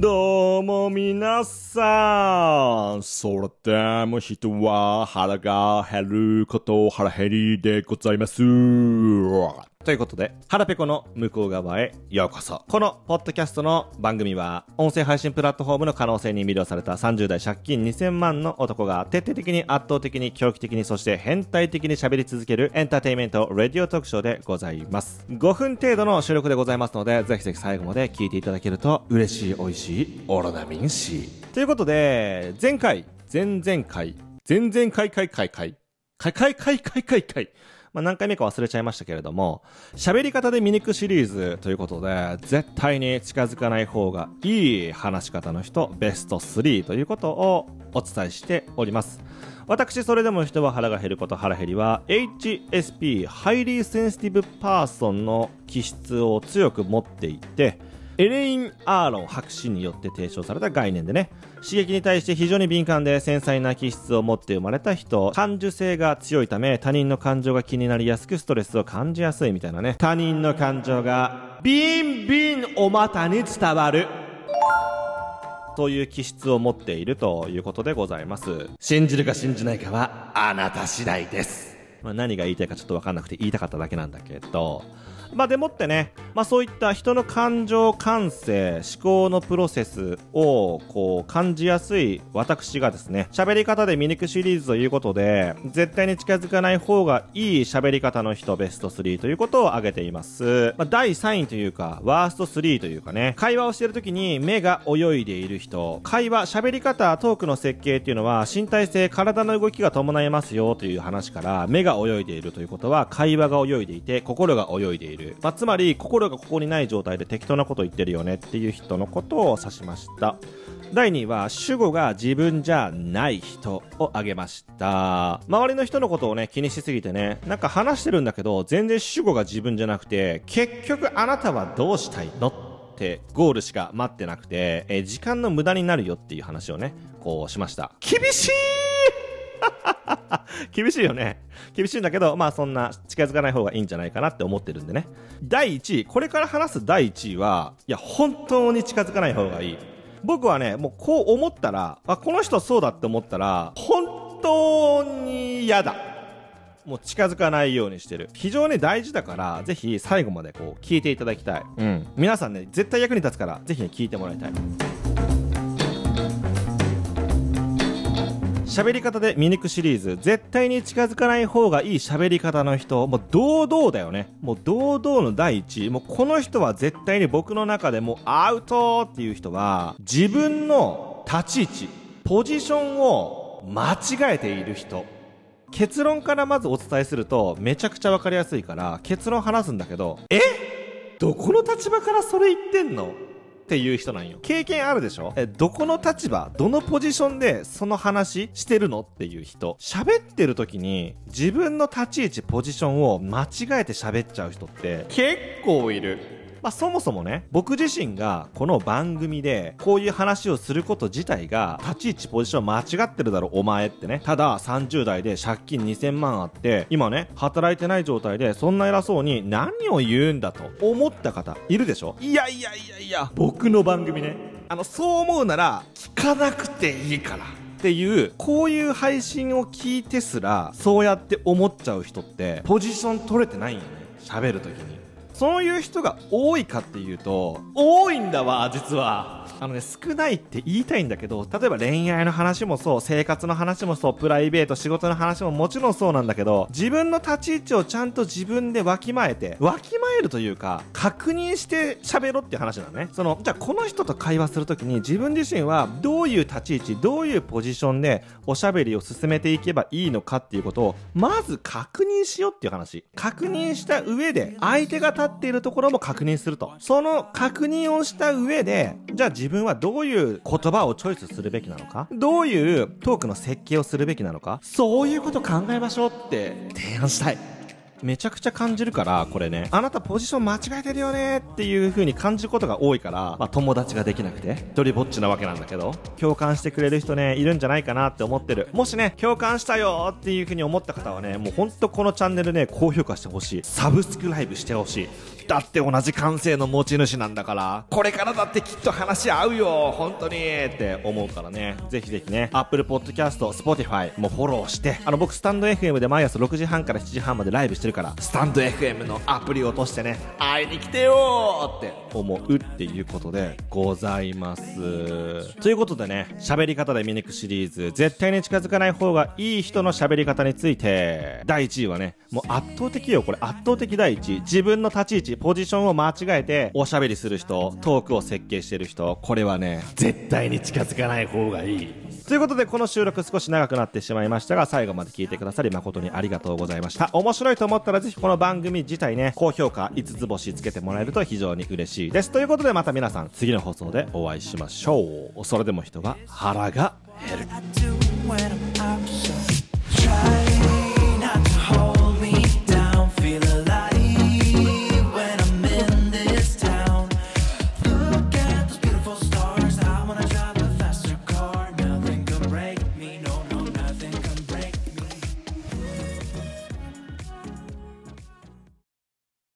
どうも皆さん。それでも人は腹が減ること腹減りでございます。ということで、腹ペコの向こう側へようこそ。このポッドキャストの番組は、音声配信プラットフォームの可能性に魅了された30代借金2000万の男が徹底的に圧倒的に狂気的にそして変態的に喋り続けるエンターテインメント、レディオ特賞でございます。5分程度の収録でございますので、ぜひぜひ最後まで聞いていただけると嬉しい、美味しい、オロナミン C。ということで、前回、前々回、前々回回回回、回回回回回回、まあ、何回目か忘れちゃいましたけれども、喋り方で見抜くシリーズということで、絶対に近づかない方がいい話し方の人、ベスト3ということをお伝えしております。私、それでも人は腹が減ること腹減りは、HSP、ハイリーセンシティブパーソンの気質を強く持っていて、エレイン・アーロン博士によって提唱された概念でね、刺激に対して非常に敏感で繊細な気質を持って生まれた人、感受性が強いため他人の感情が気になりやすくストレスを感じやすいみたいなね。他人の感情がビンビンお股に伝わる。という気質を持っているということでございます。信じるか信じないかはあなた次第です。まあ、何が言いたいかちょっとわかんなくて言いたかっただけなんだけど、まあでもってね、まあそういった人の感情感性、思考のプロセスをこう感じやすい私がですね、喋り方で見抜くシリーズということで、絶対に近づかない方がいい喋り方の人ベスト3ということを挙げています。まあ第3位というか、ワースト3というかね、会話をしている時に目が泳いでいる人、会話、喋り方、トークの設計っていうのは身体性、体の動きが伴いますよという話から、目が泳いでいるということは会話が泳いでいて、心が泳いでいる。まあ、つまり、心がここにない状態で適当なこと言ってるよねっていう人のことを指しました。第2位は主語が自分じゃない人を挙げました。周りの人のことをね、気にしすぎてね、なんか話してるんだけど、全然主語が自分じゃなくて、結局あなたはどうしたいのってゴールしか待ってなくて、え時間の無駄になるよっていう話をね、こうしました。厳しい 厳しいよね。厳しいんだけど、まあそんな近づかない方がいいんじゃないかなって思ってるんでね。第1位、これから話す第1位は、いや、本当に近づかない方がいい。僕はね、もうこう思ったら、あ、この人そうだって思ったら、本当に嫌だ。もう近づかないようにしてる。非常に大事だから、ぜひ最後までこう聞いていただきたい。うん。皆さんね、絶対役に立つから、ぜひね、聞いてもらいたい。喋り方で見抜くシリーズ。絶対に近づかない方がいい喋り方の人。もう堂々だよね。もう堂々の第一。もうこの人は絶対に僕の中でもうアウトっていう人は自分の立ち位置ポジションを間違えている人。結論からまずお伝えするとめちゃくちゃわかりやすいから結論話すんだけどえ？どこの立場からそれ言ってんの？っていう人なんよ。経験あるでしょ？え、どこの立場、どのポジションでその話してるのっていう人。喋ってる時に自分の立ち位置、ポジションを間違えて喋っちゃう人って結構いる。まあ、そもそもね、僕自身がこの番組でこういう話をすること自体が立ち位置ポジション間違ってるだろお前ってね。ただ30代で借金2000万あって、今ね、働いてない状態でそんな偉そうに何を言うんだと思った方いるでしょ？いやいやいやいや、僕の番組ね。あの、そう思うなら聞かなくていいから。っていう、こういう配信を聞いてすら、そうやって思っちゃう人って、ポジション取れてないんよね。喋るときに。そういう人が多いかっていうと、多いんだわ、実は。あのね、少ないって言いたいんだけど、例えば恋愛の話もそう、生活の話もそう、プライベート、仕事の話ももちろんそうなんだけど、自分の立ち位置をちゃんと自分でわきまえて、わきまえるというか、確認して喋ろっていう話なのね。その、じゃあこの人と会話するときに自分自身はどういう立ち位置、どういうポジションでおしゃべりを進めていけばいいのかっていうことを、まず確認しようっていう話。確認した上で、相手が立っているところも確認すると。その確認をした上で、じゃあ自分はどういう言葉をチョイスするべきなのか？どういうトークの設計をするべきなのか？そういうこと考えましょうって提案したい。めちゃくちゃ感じるから、これね。あなたポジション間違えてるよねっていう風に感じることが多いから、まあ友達ができなくて、一人ぼっちなわけなんだけど、共感してくれる人ね、いるんじゃないかなって思ってる。もしね、共感したよっていう風に思った方はね、もうほんとこのチャンネルね、高評価してほしい。サブスクライブしてほしい。だって同じ感性の持ち主なんだからこれからだってきっと話合うよ本当にって思うからねぜひぜひね Apple Podcast Spotify もフォローしてあの僕スタンド FM で毎朝6時半から7時半までライブしてるから。スタンド FM のアプリを落としてね会いに来てよって。思うっていうことでございます。ということでね喋り方で見抜くシリーズ絶対に近づかない方がいい人の喋り方について第1位はねもう圧倒的よこれ。圧倒的第一位。自分の立ち位置ポジションを間違えておしゃべりする人トークを設計してる人。これはね絶対に近づかない方がいいということでこの収録少し長くなってしまいましたが最後まで聞いてくださり誠にありがとうございました。面白いと思ったらぜひこの番組自体ね高評価5つ星つけてもらえると非常に嬉しいです。ということでまた皆さん次の放送でお会いしましょう。それでも人は腹が減る。